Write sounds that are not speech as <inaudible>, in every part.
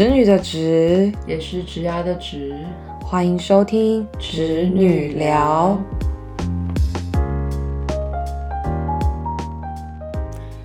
侄女的侄，也是直牙的直。欢迎收听侄女聊。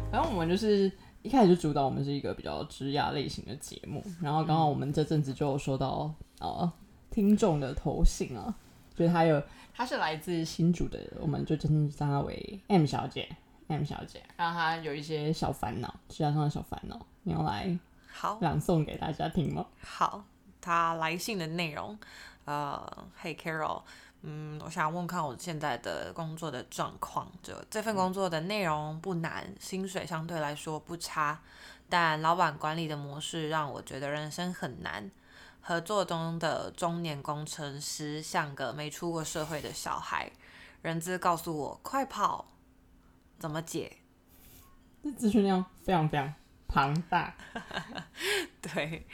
然后我们就是一开始就主导我们是一个比较直牙类型的节目，然后刚好我们这阵子就有收到呃听众的投信啊，就是他有他是来自新竹的，我们就称称他为 M 小姐，M 小姐，然后她有一些小烦恼，职涯上的小烦恼，你要来好朗诵给大家听吗？好，他来信的内容，呃，Hey Carol，嗯，我想问看我现在的工作的状况，就这份工作的内容不难，薪水相对来说不差，但老板管理的模式让我觉得人生很难。合作中的中年工程师像个没出过社会的小孩，人资告诉我快跑，怎么解？这资讯量非常非常庞大。<laughs> 对，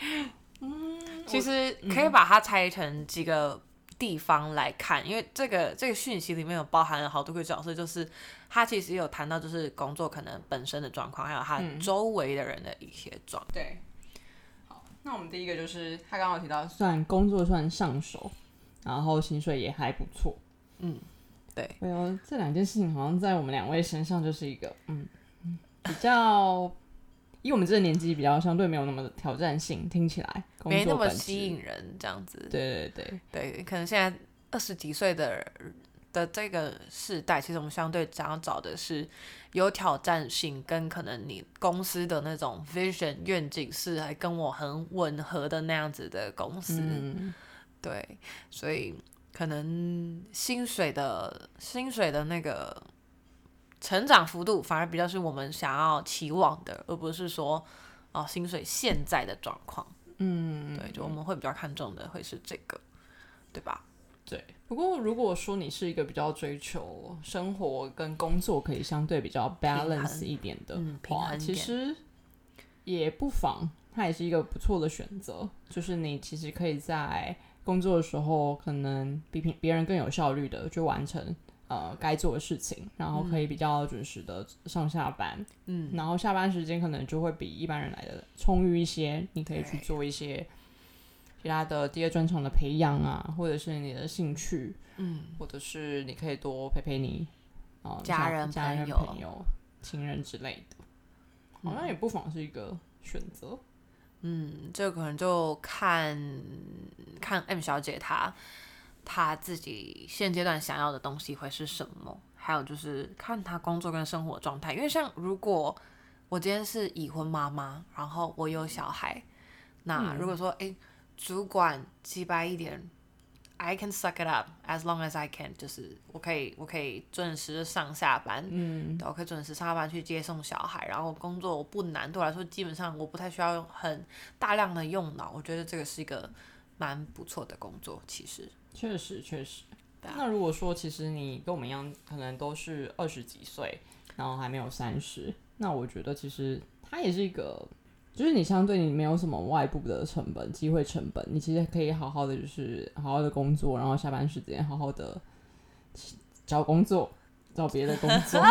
嗯，其实可以把它拆成几个地方来看，因为这个这个讯息里面有包含了好多个角色，就是他其实有谈到就是工作可能本身的状况，还有他周围的人的一些状况。对，好，那我们第一个就是他刚刚有提到，算工作算上手，然后薪水也还不错。嗯，对，哎呦，这两件事情好像在我们两位身上就是一个嗯比较。以我们这个年纪比较相对没有那么的挑战性，听起来没那么吸引人，这样子。对对对对，可能现在二十几岁的的这个世代，其实我们相对想要找的是有挑战性，跟可能你公司的那种 vision 愿景是还跟我很吻合的那样子的公司。对，所以可能薪水的薪水的那个。成长幅度反而比较是我们想要期望的，而不是说哦薪水现在的状况。嗯，对，就我们会比较看重的会是这个，对吧？对。不过如果说你是一个比较追求生活跟工作可以相对比较 balance 一点的话，其实也不妨，它也是一个不错的选择。就是你其实可以在工作的时候，可能比平别人更有效率的去完成。呃，该做的事情，然后可以比较准时的上下班，嗯，然后下班时间可能就会比一般人来的充裕一些，你可以去做一些其他的第二专长的培养啊，或者是你的兴趣，嗯，或者是你可以多陪陪你啊家人、家人、朋友、情人之类的，好像也不妨是一个选择。嗯，这可能就看看 M 小姐她。他自己现阶段想要的东西会是什么？还有就是看他工作跟生活状态。因为像如果我今天是已婚妈妈，然后我有小孩，那如果说诶，主管鸡掰一点，I can suck it up as long as I can，就是我可以我可以准时上下班，嗯，我可以准时上下班去接送小孩，然后工作我不难，对我来说基本上我不太需要用很大量的用脑，我觉得这个是一个蛮不错的工作，其实。确实，确实。那如果说其实你跟我们一样，可能都是二十几岁，然后还没有三十，那我觉得其实它也是一个，就是你相对你没有什么外部的成本、机会成本，你其实可以好好的就是好好的工作，然后下班时间好好的找工作，找别的工作，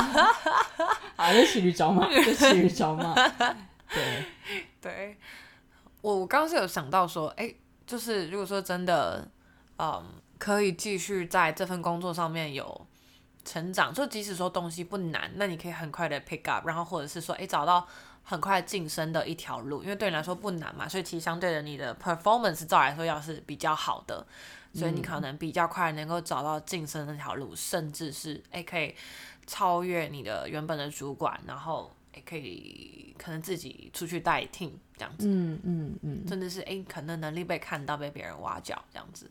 还是骑驴找马，就骑驴找马。对，对我我刚刚是有想到说，哎，就是如果说真的。嗯，可以继续在这份工作上面有成长，就即使说东西不难，那你可以很快的 pick up，然后或者是说，哎，找到很快晋升的一条路，因为对你来说不难嘛，所以其实相对的，你的 performance 照来说要是比较好的，所以你可能比较快能够找到晋升那条路，甚至是哎可以超越你的原本的主管，然后也可以可能自己出去带 team 这样子，嗯嗯嗯，甚至是哎可能能力被看到，被别人挖角这样子。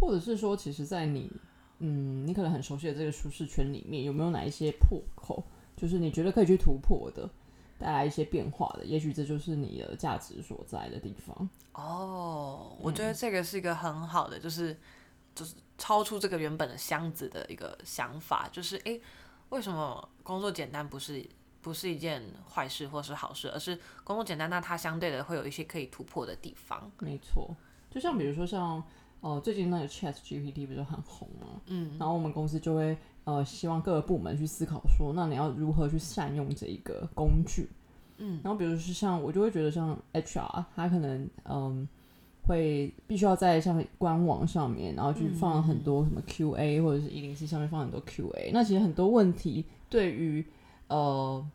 或者是说，其实，在你，嗯，你可能很熟悉的这个舒适圈里面，有没有哪一些破口，就是你觉得可以去突破的，带来一些变化的？也许这就是你的价值所在的地方。哦，我觉得这个是一个很好的，就是就是超出这个原本的箱子的一个想法，就是诶，为什么工作简单不是不是一件坏事或是好事，而是工作简单，那它相对的会有一些可以突破的地方。没错，就像比如说像。哦，最近那个 Chat GPT 不是很红吗？嗯，然后我们公司就会呃，希望各个部门去思考说，那你要如何去善用这一个工具？嗯，然后比如是像我就会觉得像 HR，他可能嗯会必须要在像官网上面，然后去放很多什么 QA 或者是一零四上面放很多 QA，那其实很多问题对于呃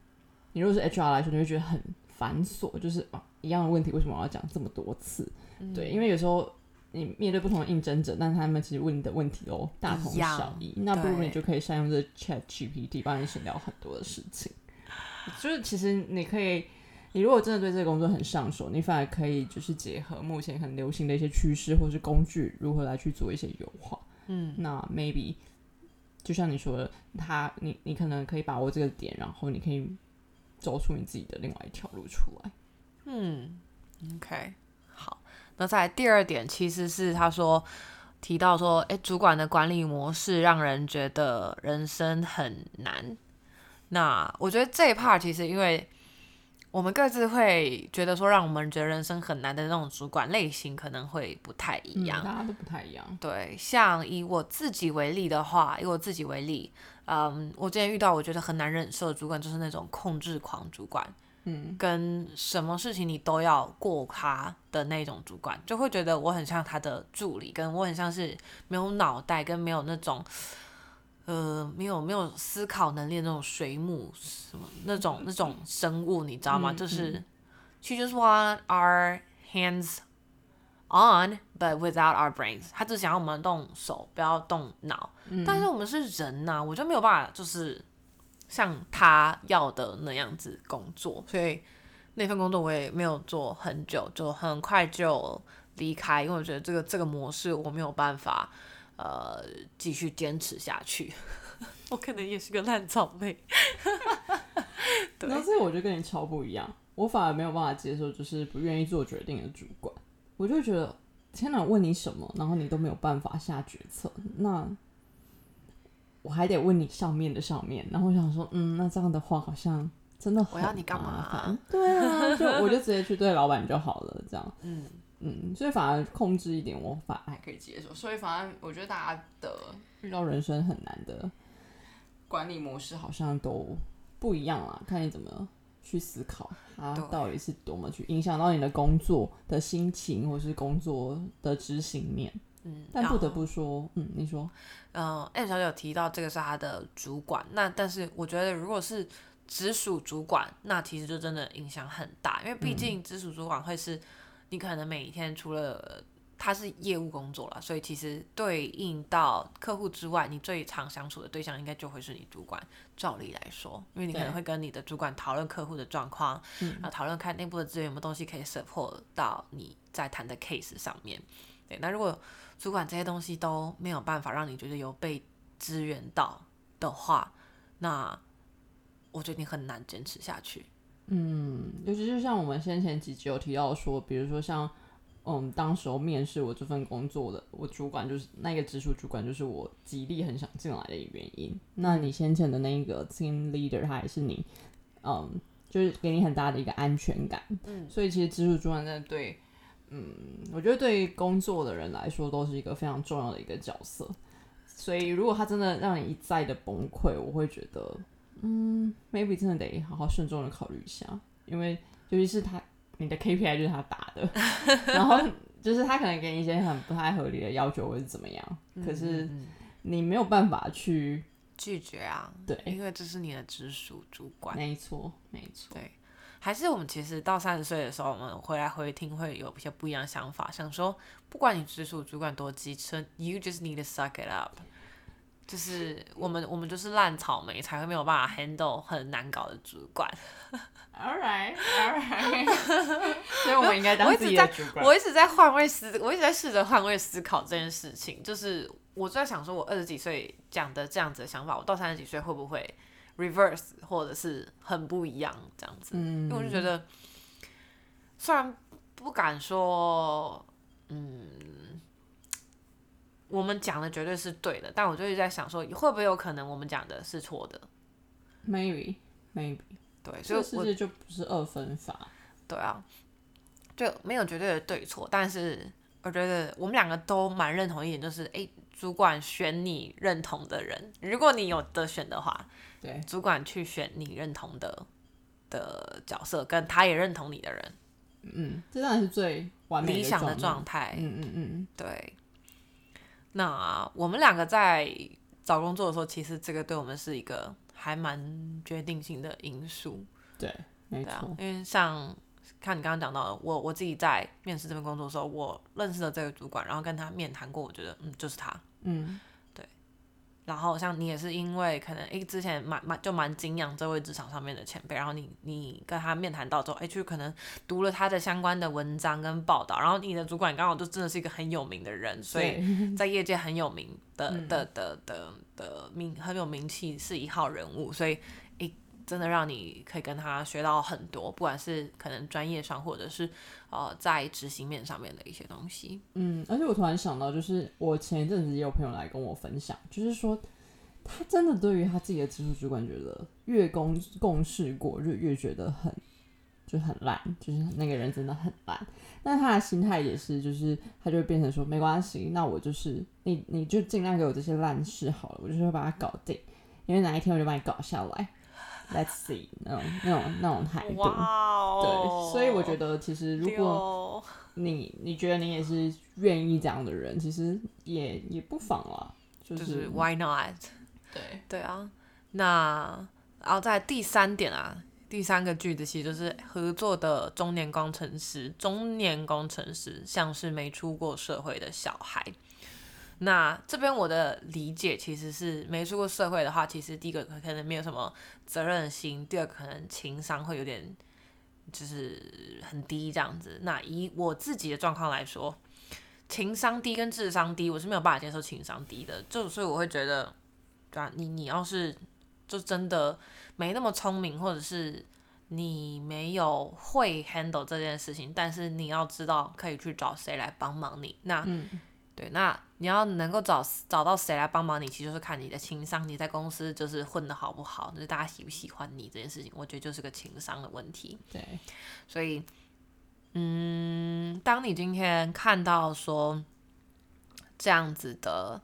你如果是 HR 来说，你会觉得很繁琐，就是啊一样的问题为什么我要讲这么多次？对，因为有时候。你面对不同的应征者，但他们其实问你的问题都大同小异，那不如你就可以善用这 Chat GPT 帮你省掉很多的事情。就是其实你可以，你如果真的对这个工作很上手，你反而可以就是结合目前很流行的一些趋势或是工具，如何来去做一些优化。嗯，那 maybe 就像你说的，他你你可能可以把握这个点，然后你可以走出你自己的另外一条路出来。嗯，OK 好。那在第二点，其实是他说提到说，哎，主管的管理模式让人觉得人生很难。那我觉得这一 part 其实，因为我们各自会觉得说，让我们觉得人生很难的那种主管类型，可能会不太一样。大家都不太一样。对，像以我自己为例的话，以我自己为例，嗯，我之前遇到我觉得很难忍受的主管，就是那种控制狂主管。嗯，跟什么事情你都要过他的那种主管，就会觉得我很像他的助理，跟我很像是没有脑袋，跟没有那种，呃，没有没有思考能力的那种水母什么那种那种生物，你知道吗？就是 she just want our hands on but without our brains，他只想要我们动手，不要动脑。但是我们是人呐，我就没有办法，就是。像他要的那样子工作，所以那份工作我也没有做很久，就很快就离开，因为我觉得这个这个模式我没有办法呃继续坚持下去。<laughs> 我可能也是个烂草莓。<laughs> 那所以我就跟你超不一样，我反而没有办法接受就是不愿意做决定的主管，我就觉得天哪，问你什么，然后你都没有办法下决策，那。我还得问你上面的上面，然后我想说，嗯，那这样的话好像真的我要你干嘛？对啊，就我就直接去对老板就好了，这样。嗯嗯，所以反而控制一点，我反而还可以接受。所以反而我觉得大家的遇到人生很难的管理模式好像都不一样啊，看你怎么去思考，它到底是多么去影响到你的工作的心情，或是工作的执行面。嗯，但不得不说，嗯，你说，嗯，M 小姐有提到这个是她的主管，那但是我觉得如果是直属主管，那其实就真的影响很大，因为毕竟直属主管会是你可能每一天除了他是业务工作了，所以其实对应到客户之外，你最常相处的对象应该就会是你主管。照理来说，因为你可能会跟你的主管讨论客户的状况，然后讨论看内部的资源有没有东西可以 support 到你在谈的 case 上面。对，那如果主管这些东西都没有办法让你觉得有被支援到的话，那我觉得你很难坚持下去。嗯，尤其是像我们先前几集有提到说，比如说像嗯，当时候面试我这份工作的，我主管就是那个直属主管，就是我极力很想进来的原因。那你先前的那个 team leader，他也是你，嗯，就是给你很大的一个安全感。嗯，所以其实直属主管真的对。嗯，我觉得对于工作的人来说，都是一个非常重要的一个角色。所以，如果他真的让你一再的崩溃，我会觉得，嗯，maybe 真的得好好慎重的考虑一下。因为尤其是他，你的 KPI 就是他打的，然后就是他可能给你一些很不太合理的要求，或者怎么样，可是你没有办法去拒绝啊。对，因为这是你的直属主管。没错，没错。对。还是我们其实到三十岁的时候，我们回来回听会有一些不一样的想法，想说不管你直属主管多机车，you just need to suck it up，就是我们我们就是烂草莓才会没有办法 handle 很难搞的主管。All right, all right，<laughs> 所以我们应该当自己的主管。我一直在换位思，我一直在试着换位思考这件事情，就是我在想说，我二十几岁讲的这样子的想法，我到三十几岁会不会？reverse 或者是很不一样这样子，因为我就觉得，虽然不敢说，嗯，我们讲的绝对是对的，但我就在想说，会不会有可能我们讲的是错的？Maybe，maybe，对，所以世界就不是二分法，对啊，就没有绝对的对错，但是我觉得我们两个都蛮认同一点，就是哎，主管选你认同的人，如果你有得选的话。对，主管去选你认同的的角色，跟他也认同你的人。嗯，这当然是最完美理想的状态。嗯嗯嗯，对。那我们两个在找工作的时候，其实这个对我们是一个还蛮决定性的因素。对，没错。因为像看你刚刚讲到，的，我我自己在面试这份工作的时候，我认识了这个主管，然后跟他面谈过，我觉得嗯，就是他。嗯。然后像你也是因为可能诶之前蛮蛮就蛮敬仰这位职场上面的前辈，然后你你跟他面谈到之后，诶就可能读了他的相关的文章跟报道，然后你的主管刚好就真的是一个很有名的人，所以在业界很有名的 <laughs> 的的的的名很有名气是一号人物，所以诶真的让你可以跟他学到很多，不管是可能专业上或者是呃在执行面上面的一些东西。嗯，而且我突然想到，就是我前一阵子也有朋友来跟我分享，就是说他真的对于他自己的直属主管，觉得越共共事过，就越觉得很就很烂，就是那个人真的很烂。但他的心态也是，就是他就会变成说没关系，那我就是你你就尽量给我这些烂事好了，我就是会把它搞定，因为哪一天我就把你搞下来。Let's see，那种那种那种态度，对，所以我觉得其实如果你你觉得你也是愿意这样的人，其实也也不妨啦，就是 Why not？对对啊，那然后在第三点啊，第三个句子其实就是合作的中年工程师，中年工程师像是没出过社会的小孩。那这边我的理解其实是没出过社会的话，其实第一个可能没有什么责任心，第二可能情商会有点就是很低这样子。那以我自己的状况来说，情商低跟智商低，我是没有办法接受情商低的。就所以我会觉得，对啊，你你要是就真的没那么聪明，或者是你没有会 handle 这件事情，但是你要知道可以去找谁来帮忙你。那嗯对，那你要能够找找到谁来帮忙你，其实就是看你的情商，你在公司就是混的好不好，就是大家喜不喜欢你这件事情，我觉得就是个情商的问题。对，所以，嗯，当你今天看到说这样子的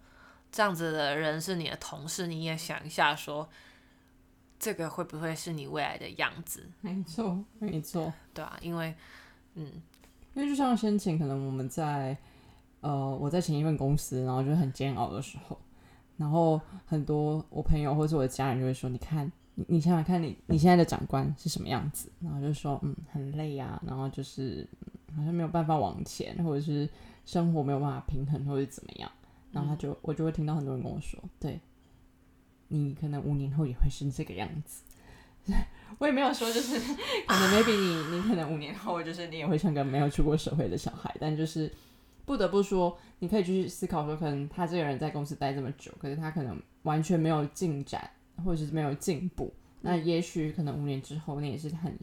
这样子的人是你的同事，你也想一下说，这个会不会是你未来的样子？没错，没错，对啊，因为，嗯，因为就像先前可能我们在。呃，我在前一份公司，然后就很煎熬的时候，然后很多我朋友或者我的家人就会说：“你看，你你想想看你你现在的长官是什么样子？”然后就说：“嗯，很累啊，然后就是好像没有办法往前，或者是生活没有办法平衡，或者怎么样。”然后他就我就会听到很多人跟我说：“对，你可能五年后也会是这个样子。<laughs> ”我也没有说就是可能 maybe 你你可能五年后就是你也会像个没有出过社会的小孩，但就是。不得不说，你可以去思考说，可能他这个人在公司待这么久，可是他可能完全没有进展，或者是没有进步。那也许可能五年之后，你也是很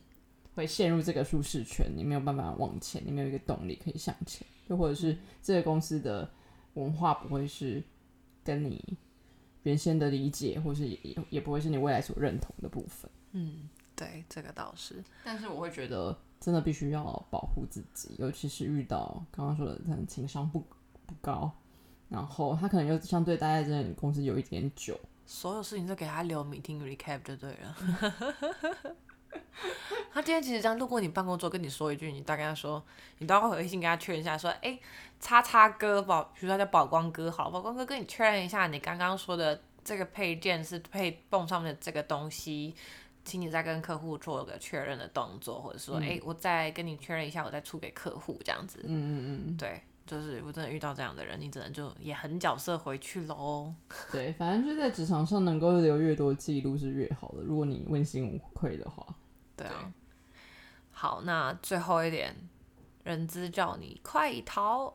会陷入这个舒适圈，你没有办法往前，你没有一个动力可以向前，又或者是这个公司的文化不会是跟你原先的理解，或是也也不会是你未来所认同的部分。嗯，对，这个倒是。但是我会觉得。真的必须要保护自己，尤其是遇到刚刚说的可能情商不不高，然后他可能又相对待在这公司有一点久，所有事情都给他留 meeting recap 就对了。<laughs> 他今天其实这样路过你办公桌跟你说一句，你大概说，你都要回微信跟他确认一下，说，哎，叉叉哥宝，比如说他叫宝光哥，好，宝光哥跟你确认一下，你刚刚说的这个配件是配泵上面的这个东西。请你再跟客户做个确认的动作，或者说，哎，我再跟你确认一下，我再出给客户这样子。嗯嗯嗯，对，就是我真的遇到这样的人，你只能就也很角色回去喽。对，反正就在职场上能够留越多记录是越好的，如果你问心无愧的话。对啊。好，那最后一点，人资叫你快逃。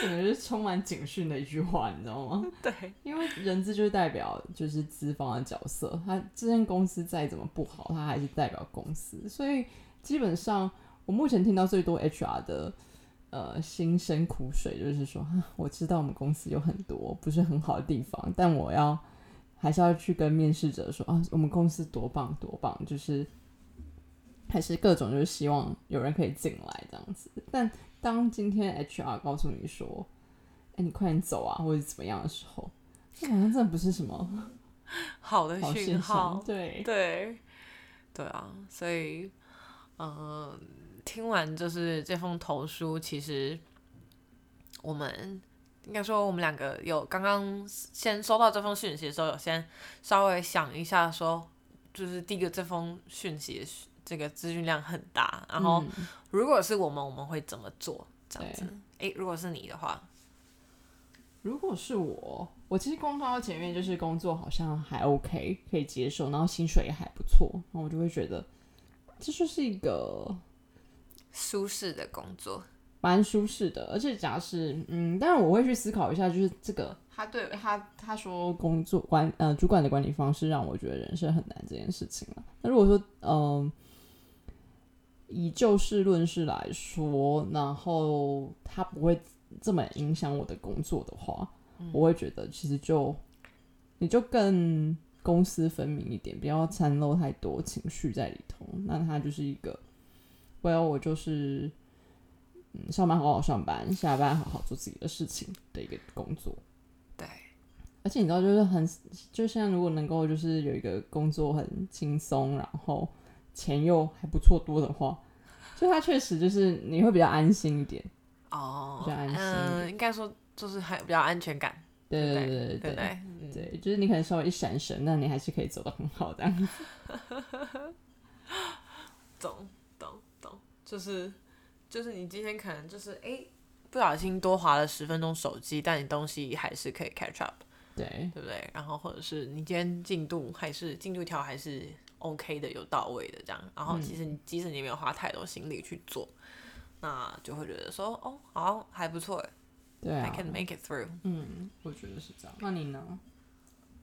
整个是充满警讯的一句话，你知道吗？对，因为人资就是代表就是资方的角色，他这间公司再怎么不好，他还是代表公司，所以基本上我目前听到最多 HR 的呃心声苦水，就是说，我知道我们公司有很多不是很好的地方，但我要还是要去跟面试者说啊，我们公司多棒多棒，就是还是各种就是希望有人可以进来这样子，但。当今天 HR 告诉你说：“哎，你快点走啊，或者怎么样的时候，这好像真的不是什么 <laughs> 好的讯号。”对对对啊，所以，嗯，听完就是这封投书，其实我们应该说，我们两个有刚刚先收到这封讯息的时候，有先稍微想一下，说就是第一个这封讯息这个资讯量很大，然后如果是我们，我们会怎么做？这样子，哎，如果是你的话。如果是我，我其实工作到前面就是工作好像还 OK，可以接受，然后薪水也还不错，然后我就会觉得这就是一个舒适的工作，蛮舒适的。而且假设嗯，但是我会去思考一下，就是这个他对他他说工作管呃主管的管理方式让我觉得人生很难这件事情了。那如果说嗯以就事论事来说，然后他不会。这么影响我的工作的话，我会觉得其实就你就更公私分明一点，不要掺漏太多情绪在里头。那他就是一个，Well，我就是嗯，上班好好上班，下班好好做自己的事情的一个工作。对，而且你知道，就是很就像如果能够就是有一个工作很轻松，然后钱又还不错多的话，就它确实就是你会比较安心一点。哦，嗯，应该说就是还比较安全感，对对对对对对，就是你可能稍微一闪神，那你还是可以走得很好的。<laughs> 懂懂懂，就是就是你今天可能就是哎不小心多划了十分钟手机，但你东西还是可以 catch up，对对不对？然后或者是你今天进度还是进度条还是 OK 的，有到位的这样，然后其实你即使你没有花太多心力去做。那就会觉得说，哦，好还不错，对，I can make it through。嗯，我觉得是这样。那你呢？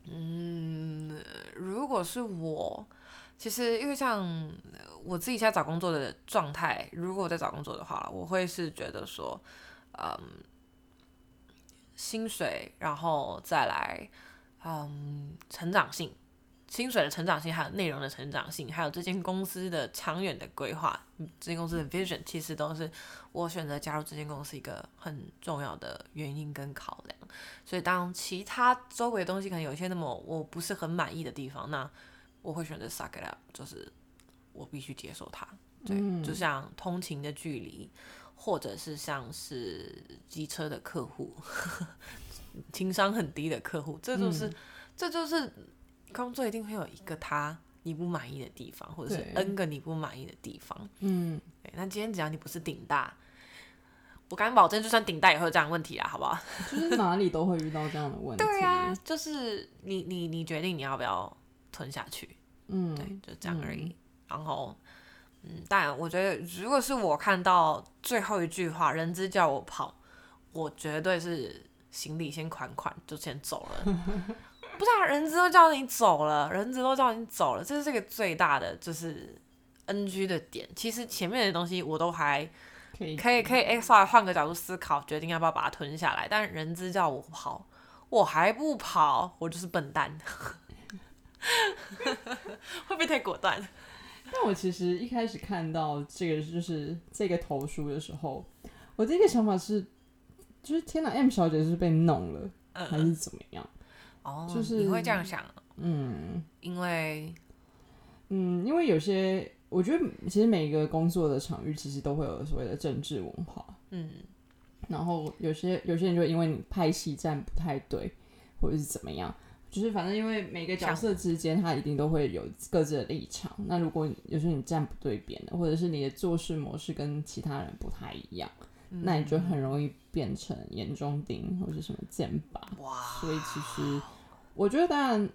嗯，如果是我，其实因为像我自己现在找工作的状态，如果我在找工作的话，我会是觉得说，嗯，薪水，然后再来，嗯，成长性。薪水的成长性，还有内容的成长性，还有这间公司的长远的规划，这间公司的 vision，其实都是我选择加入这间公司一个很重要的原因跟考量。所以，当其他周围的东西可能有一些那么我不是很满意的地方，那我会选择 suck it up，就是我必须接受它。对，就像通勤的距离，或者是像是机车的客户，<laughs> 情商很低的客户，这就是，这就是。工作一定会有一个他你不满意的地方，或者是 N 个你不满意的地方。嗯，对。那今天只要你不是顶大，我敢保证，就算顶大也会有这样的问题啊，好不好？就是哪里都会遇到这样的问题。<laughs> 对啊，就是你你你决定你要不要吞下去。嗯，对，就这样而已。然后，嗯，但我觉得，如果是我看到最后一句话，人资叫我跑，我绝对是行李先款款就先走了。<laughs> 不是啊，人资都叫你走了，人资都叫你走了，这是这个最大的就是 NG 的点。其实前面的东西我都还可以，可以，可以，稍微换个角度思考，决定要不要把它吞下来。但人资叫我跑，我还不跑，我就是笨蛋。<laughs> 会不会太果断？但我其实一开始看到这个就是这个投书的时候，我第一个想法是，就是天哪，M 小姐是被弄了，还是怎么样？哦，就是你会这样想，嗯，因为，嗯，因为有些，我觉得其实每一个工作的场域其实都会有所谓的政治文化，嗯，然后有些有些人就因为你拍戏站不太对，或者是怎么样，就是反正因为每个角色之间他一定都会有各自的立场，那如果有时候你站不对边的，或者是你的做事模式跟其他人不太一样。那你就很容易变成眼中钉或者什么剑拔，所以其实我觉得，当然，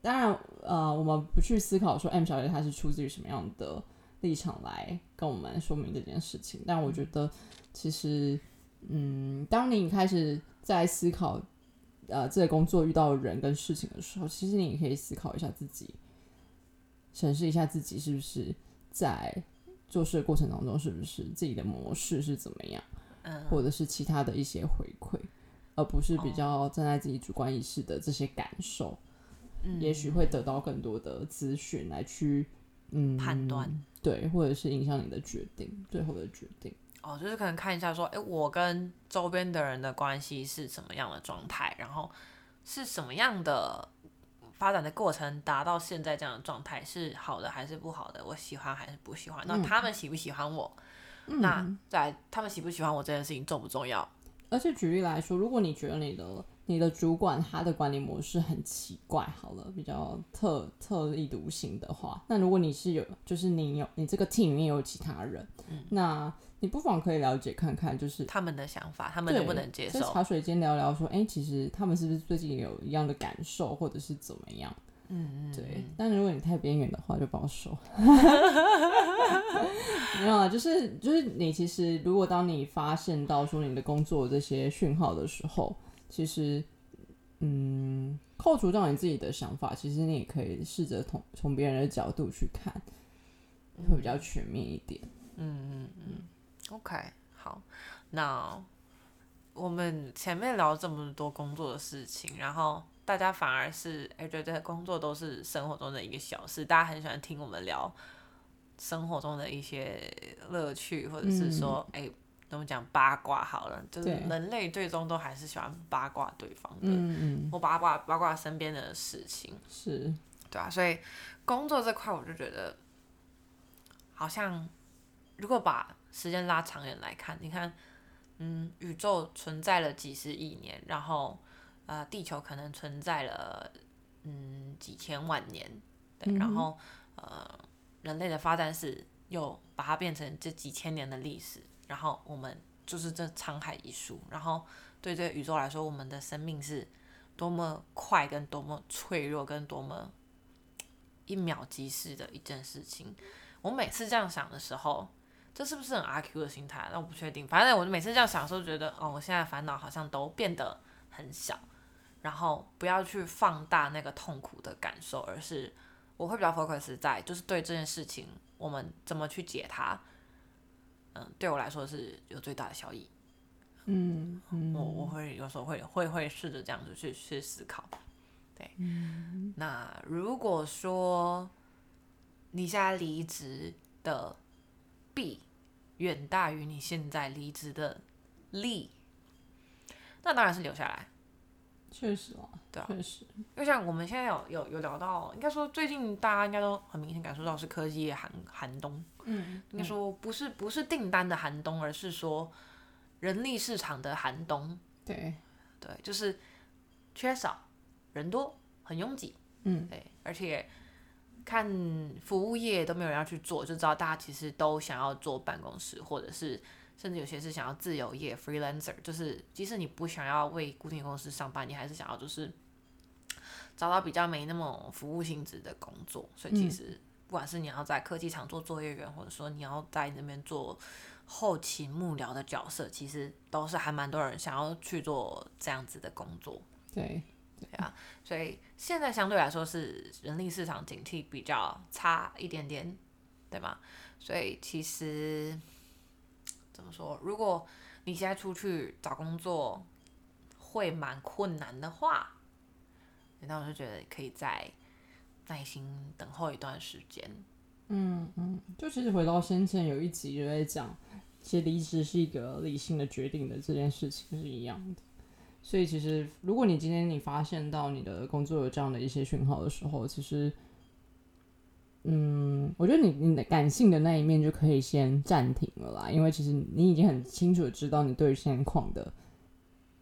当然，呃，我们不去思考说 M 小姐她是出自于什么样的立场来跟我们说明这件事情，但我觉得，其实，嗯，当你开始在思考，呃，这个工作遇到人跟事情的时候，其实你也可以思考一下自己，审视一下自己是不是在做事的过程当中，是不是自己的模式是怎么样。或者是其他的一些回馈，而不是比较站在自己主观意识的这些感受，也许会得到更多的资讯来去嗯判断，对，或者是影响你的决定，最后的决定。哦，就是可能看一下说，哎，我跟周边的人的关系是什么样的状态，然后是什么样的发展的过程达到现在这样的状态是好的还是不好的？我喜欢还是不喜欢？那他们喜不喜欢我？那在他们喜不喜欢我这件事情重不重要？而且举例来说，如果你觉得你的你的主管他的管理模式很奇怪，好了，比较特特立独行的话，那如果你是有，就是你有你这个 team 里面有其他人，那你不妨可以了解看看，就是他们的想法，他们能不能接受？在茶水间聊聊，说，哎，其实他们是不是最近有一样的感受，或者是怎么样？嗯嗯，对。但如果你太边缘的话，就保守。<laughs> 没有啊，就是就是你其实，如果当你发现到说你的工作这些讯号的时候，其实，嗯，扣除掉你自己的想法，其实你也可以试着从从别人的角度去看，会比较全面一点。嗯嗯嗯。OK，好，那我们前面聊这么多工作的事情，然后。大家反而是哎，觉得工作都是生活中的一个小事，大家很喜欢听我们聊生活中的一些乐趣，或者是说哎，怎么讲八卦好了，就是人类最终都还是喜欢八卦对方的，嗯嗯，或八卦八卦身边的事情，是，对啊，所以工作这块，我就觉得好像如果把时间拉长远来看，你看，嗯，宇宙存在了几十亿年，然后。呃，地球可能存在了，嗯，几千万年，对，然后呃，人类的发展史又把它变成这几千年的历史，然后我们就是这沧海一粟，然后对这个宇宙来说，我们的生命是多么快，跟多么脆弱，跟多么一秒即逝的一件事情。我每次这样想的时候，这是不是很阿 Q 的心态？那我不确定。反正我每次这样想的时候，觉得哦，我现在烦恼好像都变得很小。然后不要去放大那个痛苦的感受，而是我会比较 focus 在就是对这件事情我们怎么去解它，嗯，对我来说是有最大的效益。嗯，我我会有时候会会会试着这样子去去思考。对，那如果说你现在离职的弊远大于你现在离职的利，那当然是留下来。确实哦，对啊，确实。就像我们现在有有有聊到，应该说最近大家应该都很明显感受到是科技业寒寒冬。嗯，应该说不是不是订单的寒冬，而是说人力市场的寒冬。对，对，就是缺少人多，很拥挤。嗯，对，而且看服务业都没有人要去做，就知道大家其实都想要坐办公室，或者是。甚至有些是想要自由业 （freelancer），就是即使你不想要为固定公司上班，你还是想要就是找到比较没那么服务性质的工作。所以其实不管是你要在科技厂做作业员，或者说你要在那边做后勤幕僚的角色，其实都是还蛮多人想要去做这样子的工作。对，对啊。所以现在相对来说是人力市场警惕比较差一点点，对吗？所以其实。怎么说？如果你现在出去找工作会蛮困难的话，那我就觉得可以再耐心等候一段时间。嗯嗯，就其实回到先前有一集就在讲，其实离职是一个理性的决定的这件事情是一样的。所以其实如果你今天你发现到你的工作有这样的一些讯号的时候，其实。嗯，我觉得你你的感性的那一面就可以先暂停了啦，因为其实你已经很清楚知道你对现况的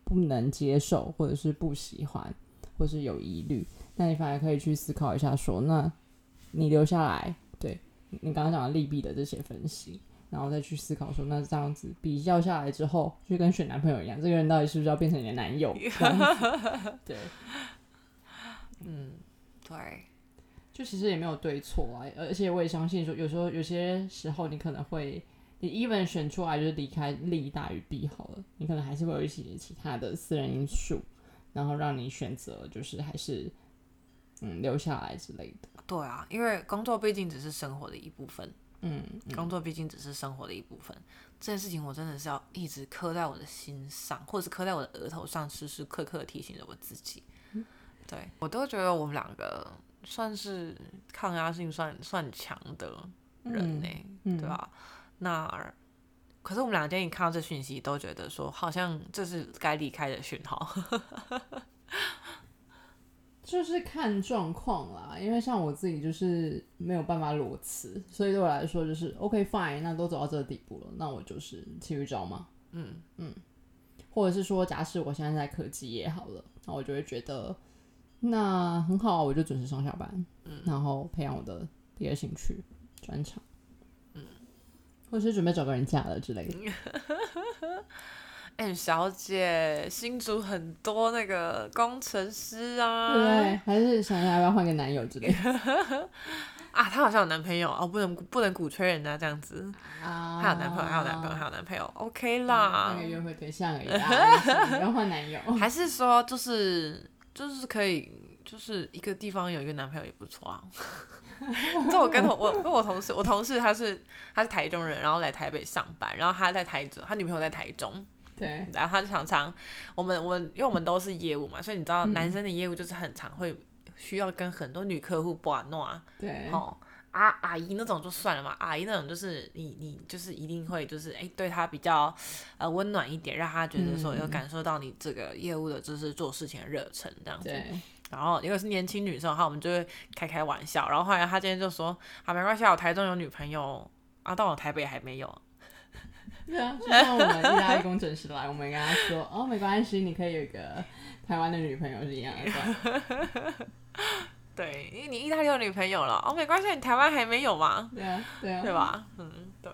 不能接受，或者是不喜欢，或是有疑虑，那你反而可以去思考一下，说那你留下来，对你刚刚讲的利弊的这些分析，然后再去思考说，那这样子比较下来之后，就跟选男朋友一样，这个人到底是不是要变成你的男友？对，嗯，对。就其实也没有对错啊，而且我也相信说，有时候有些时候你可能会，你 even 选出来就是离开利大于弊好了，你可能还是会有一些其他的私人因素，然后让你选择就是还是嗯留下来之类的。对啊，因为工作毕竟只是生活的一部分，嗯，工作毕竟只是生活的一部分，这件事情我真的是要一直刻在我的心上，或者是刻在我的额头上，时时刻刻提醒着我自己。对我都觉得我们两个。算是抗压性算算强的人呢，对吧？那可是我们两天一看到这讯息，都觉得说好像这是该离开的讯号。<laughs> 就是看状况啦，因为像我自己就是没有办法裸辞，所以对我来说就是 OK fine，那都走到这个地步了，那我就是继续找嘛。嗯嗯，或者是说，假使我现在在科技业好了，那我就会觉得那很好，我就准时上下班，嗯，然后培养我的第二兴趣专长，嗯，或者是准备找个人嫁了之类的。<laughs> M 小姐，新竹很多那个工程师啊，对，还是想要不要换个男友之类的 <laughs> 啊？她好像有男朋友哦，不能不能鼓吹人家这样子啊。还有男朋友，还有男朋友，还有男朋友，OK 啦。那个约会对象而已 <laughs> 不，要换男友。还是说，就是就是可以，就是一个地方有一个男朋友也不错啊。<laughs> 就我跟同我跟我同事，我同事他是他是台中人，然后来台北上班，然后他在台中，他女朋友在台中。对，然后他就常常，我们我们因为我们都是业务嘛，所以你知道男生的业务就是很常会需要跟很多女客户玩弄啊。对。哦，阿阿姨那种就算了嘛，阿姨那种就是你你就是一定会就是哎对他比较呃温暖一点，让他觉得说有感受到你这个业务的就是做事情的热忱这样子。对。然后如果是年轻女生的话，我们就会开开玩笑。然后后来他今天就说啊没关系，我台中有女朋友啊，但我台北还没有。对啊，就像我们意大利工程师来，我们跟他说哦，没关系，你可以有一个台湾的女朋友是一样的。<laughs> 对，因为你意大利有女朋友了，哦，没关系，你台湾还没有吗？对啊，对啊，对吧？嗯，对。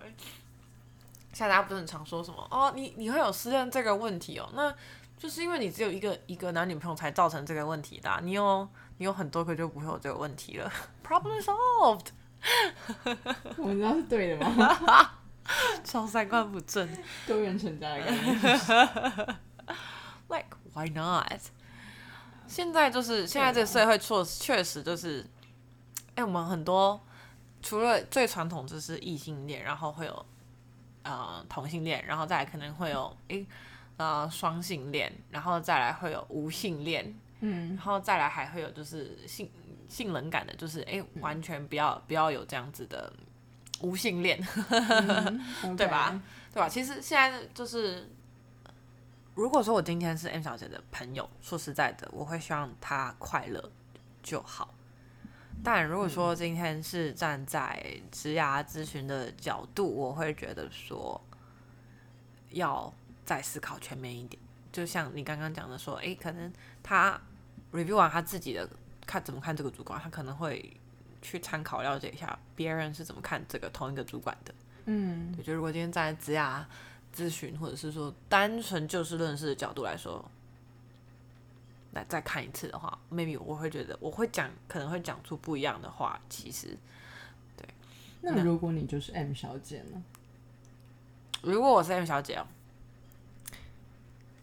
现在大家不是很常说什么哦，你你会有失恋这个问题哦，那就是因为你只有一个一个男女朋友才造成这个问题的，你有你有很多个就不会有这个问题了。<laughs> Problem solved。我知道是对的吗？<laughs> 超三观不正，<laughs> 多元成家的感觉。Like why not？现在就是现在这个社会，确确实就是，哎，我们很多除了最传统就是异性恋，然后会有呃同性恋，然后再来可能会有哎呃双性恋，然后再来会有无性恋，嗯，然后再来还会有就是性性冷感的，就是哎完全不要不要有这样子的。无性恋，<laughs> 对吧？对吧？其实现在就是，如果说我今天是 M 小姐的朋友，说实在的，我会希望她快乐就好。但如果说今天是站在职涯咨询的角度，我会觉得说，要再思考全面一点。就像你刚刚讲的说，诶，可能他 review 完他自己的看怎么看这个主管，他可能会。去参考了解一下别人是怎么看这个同一个主管的，嗯，我觉得如果今天站在职涯咨询或者是说单纯就事论事的角度来说，来再看一次的话，maybe 我会觉得我会讲可能会讲出不一样的话。其实，对。那如果你就是 M 小姐呢？如果我是 M 小姐哦，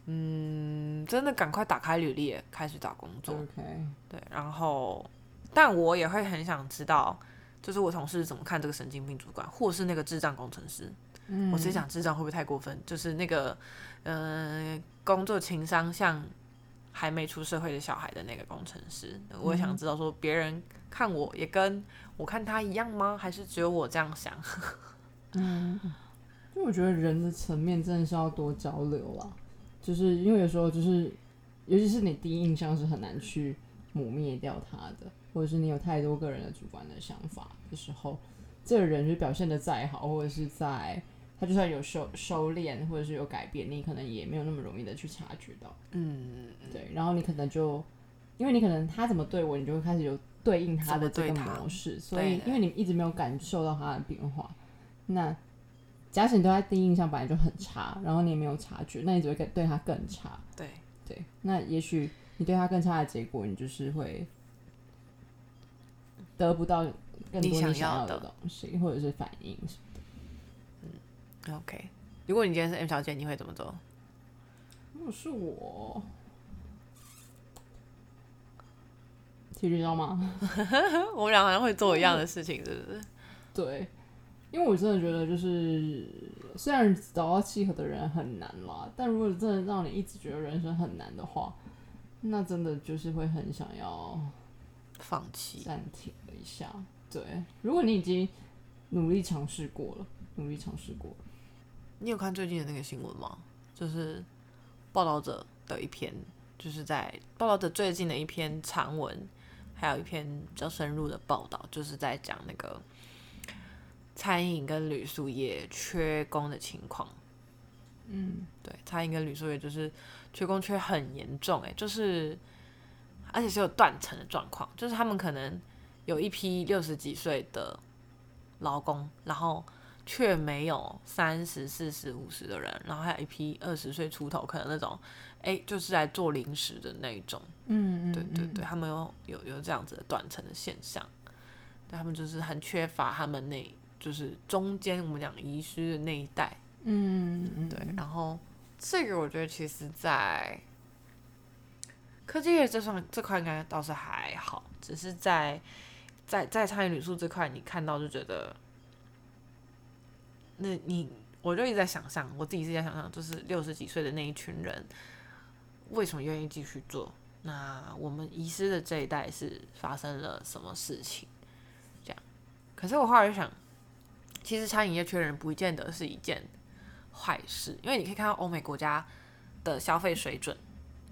嗯，真的赶快打开履历，开始找工作。OK，对，然后。但我也会很想知道，就是我同事怎么看这个神经病主管，或是那个智障工程师。我直接讲智障会不会太过分？就是那个，呃，工作情商像还没出社会的小孩的那个工程师。我也想知道，说别人看我也跟我看他一样吗？还是只有我这样想？<laughs> 嗯，<laughs> 因为我觉得人的层面真的是要多交流啦。就是因为有时候就是，尤其是你第一印象是很难去抹灭掉他的。或者是你有太多个人的主观的想法的时候，这个人就表现的再好，或者是在他就算有收收敛，或者是有改变，你可能也没有那么容易的去察觉到。嗯，对。然后你可能就，因为你可能他怎么对我，你就会开始有对应他的这个模式。所以，因为你一直没有感受到他的变化，那假使你对他第一印象本来就很差，然后你也没有察觉，那你只会对他更差。对对。那也许你对他更差的结果，你就是会。得不到更多你想要的东西，或者是反应什么，OK。如果你今天是 M 小姐，你会怎么做？如果是我，其实知道吗？<laughs> 我们俩好像会做一样的事情，是不是？对，因为我真的觉得，就是虽然找到契合的人很难啦，但如果真的让你一直觉得人生很难的话，那真的就是会很想要。放弃，暂停了一下。对，如果你已经努力尝试过了，努力尝试过了，你有看最近的那个新闻吗？就是报道者的一篇，就是在报道者最近的一篇长文，还有一篇比较深入的报道，就是在讲那个餐饮跟旅宿业缺工的情况。嗯，对，餐饮跟旅宿业就是缺工缺很严重，哎，就是而且是有断层的状况，就是他们可能有一批六十几岁的劳工，然后。却没有三十四十五十的人，然后还有一批二十岁出头，可能那种，哎，就是来做零食的那一种，嗯对对对，他们有有有这样子的断层的现象，对他们就是很缺乏他们那，就是中间我们讲遗失的那一代，嗯嗯，对，然后这个我觉得其实在科技业这上这块应该倒是还好，只是在在在餐饮旅宿这块，你看到就觉得。那你，我就一直在想象，我自己是在想象，就是六十几岁的那一群人，为什么愿意继续做？那我们遗失的这一代是发生了什么事情？这样，可是我后来就想，其实餐饮业缺人不见得是一件坏事，因为你可以看到欧美国家的消费水准。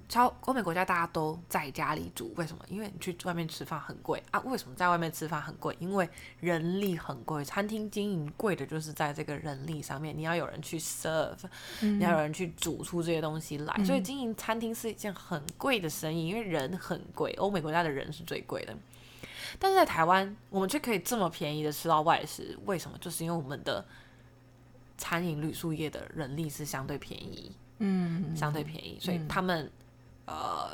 超欧美国家大家都在家里煮，为什么？因为你去外面吃饭很贵啊。为什么在外面吃饭很贵？因为人力很贵，餐厅经营贵的就是在这个人力上面。你要有人去 serve，你要有人去煮出这些东西来，所以经营餐厅是一件很贵的生意，因为人很贵。欧美国家的人是最贵的，但是在台湾，我们却可以这么便宜的吃到外食，为什么？就是因为我们的餐饮旅宿业的人力是相对便宜，嗯，相对便宜，所以他们。呃，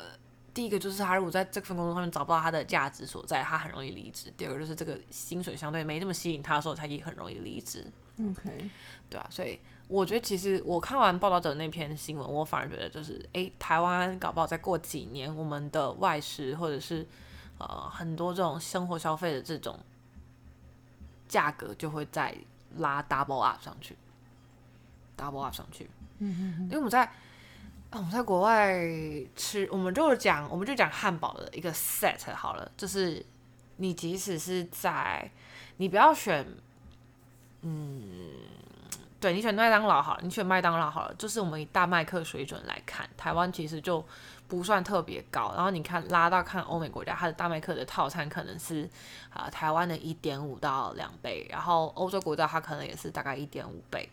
第一个就是他如果在这份工作上面找不到他的价值所在，他很容易离职。第二个就是这个薪水相对没那么吸引他的时候，他也很容易离职。OK，对啊，所以我觉得其实我看完报道者那篇新闻，我反而觉得就是，哎，台湾搞不好再过几年，我们的外食或者是呃很多这种生活消费的这种价格就会再拉 double up 上去，double up 上去。嗯嗯因为我们在。我们在国外吃，我们就讲，我们就讲汉堡的一个 set 好了，就是你即使是在，你不要选，嗯，对你选麦当劳好了，你选麦当劳好了，就是我们以大麦克水准来看，台湾其实就不算特别高。然后你看拉到看欧美国家，它的大麦克的套餐可能是啊台湾的一点五到两倍，然后欧洲国家它可能也是大概一点五倍。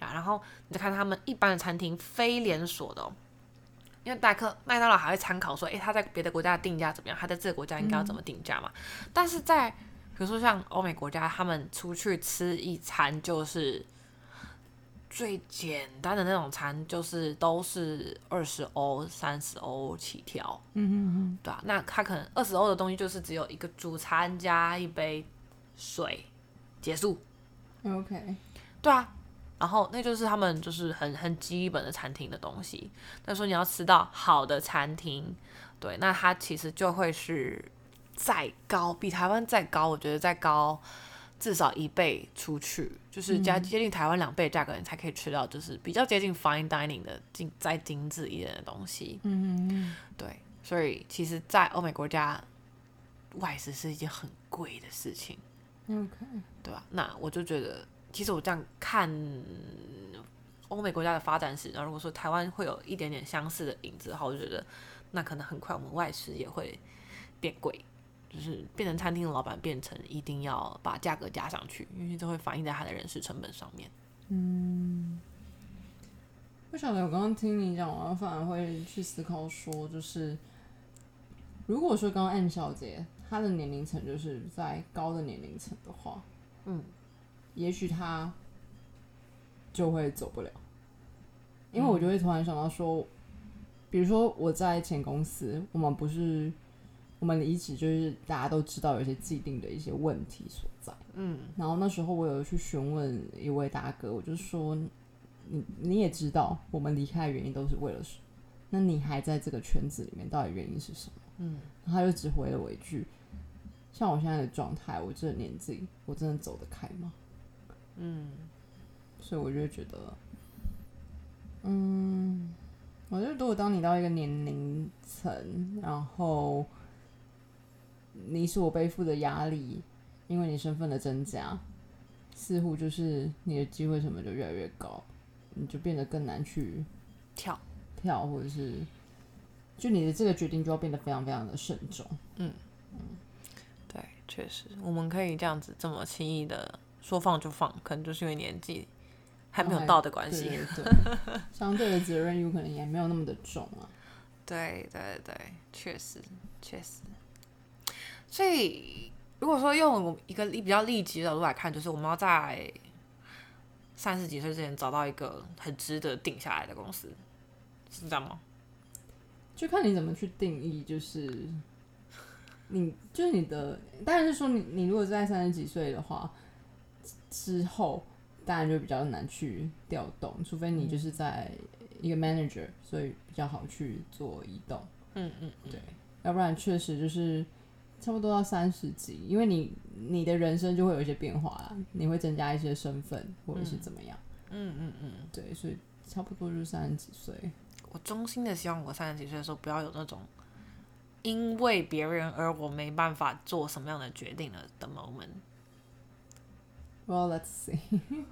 啊，然后你再看他们一般的餐厅，非连锁的，因为代客麦当劳还会参考说，诶，他在别的国家的定价怎么样，他在这个国家应该要怎么定价嘛？但是在比如说像欧美国家，他们出去吃一餐就是最简单的那种餐，就是都是二十欧、三十欧起跳。嗯嗯嗯，对啊，那他可能二十欧的东西就是只有一个主餐加一杯水，结束。OK，对啊。然后那就是他们就是很很基本的餐厅的东西。但说你要吃到好的餐厅，对，那它其实就会是再高，比台湾再高，我觉得再高至少一倍出去，就是加接近台湾两倍价格，你才可以吃到就是比较接近 fine dining 的精再精致一点的东西。嗯嗯对，所以其实，在欧美国家，外食是一件很贵的事情。OK，对吧？那我就觉得。其实我这样看欧美国家的发展史，然后如果说台湾会有一点点相似的影子的话，我觉得那可能很快我们外食也会变贵，就是变成餐厅的老板变成一定要把价格加上去，因为这会反映在他的人事成本上面。嗯，不晓得我刚刚听你讲完，反而会去思考说，就是如果说刚刚 M 小姐她的年龄层就是在高的年龄层的话，嗯。也许他就会走不了，因为我就会突然想到说，比如说我在前公司，我们不是我们离职，就是大家都知道有一些既定的一些问题所在，嗯，然后那时候我有去询问一位大哥，我就说，你你也知道我们离开的原因都是为了什么？那你还在这个圈子里面，到底原因是什么？嗯，他就只回了我一句，像我现在的状态，我这个年纪，我真的走得开吗？嗯，所以我就觉得，嗯，我觉得如果当你到一个年龄层，然后你所背负的压力，因为你身份的增加，似乎就是你的机会什么就越来越高，你就变得更难去跳跳，或者是就你的这个决定就要变得非常非常的慎重。嗯。嗯，对，确实，我们可以这样子这么轻易的说放就放，可能就是因为年纪还没有到的关系。<laughs> 对，相对的责任有可能也没有那么的重啊。对对对，确实确实。所以如果说用一个比较立即的角度来看，就是我们要在三十几岁之前找到一个很值得定下来的公司，是这样吗？就看你怎么去定义，就是你就是你的，当然是说你你如果在三十几岁的话之后，当然就比较难去调动，除非你就是在一个 manager，所以比较好去做移动。嗯嗯，对，要不然确实就是差不多到三十几，因为你你的人生就会有一些变化啦，你会增加一些身份或者是怎么样。嗯嗯嗯，对，所以差不多就是三十几岁。我衷心的希望我三十几岁的时候不要有那种因为别人而我没办法做什么样的决定了的 moment。Well, let's see. <laughs>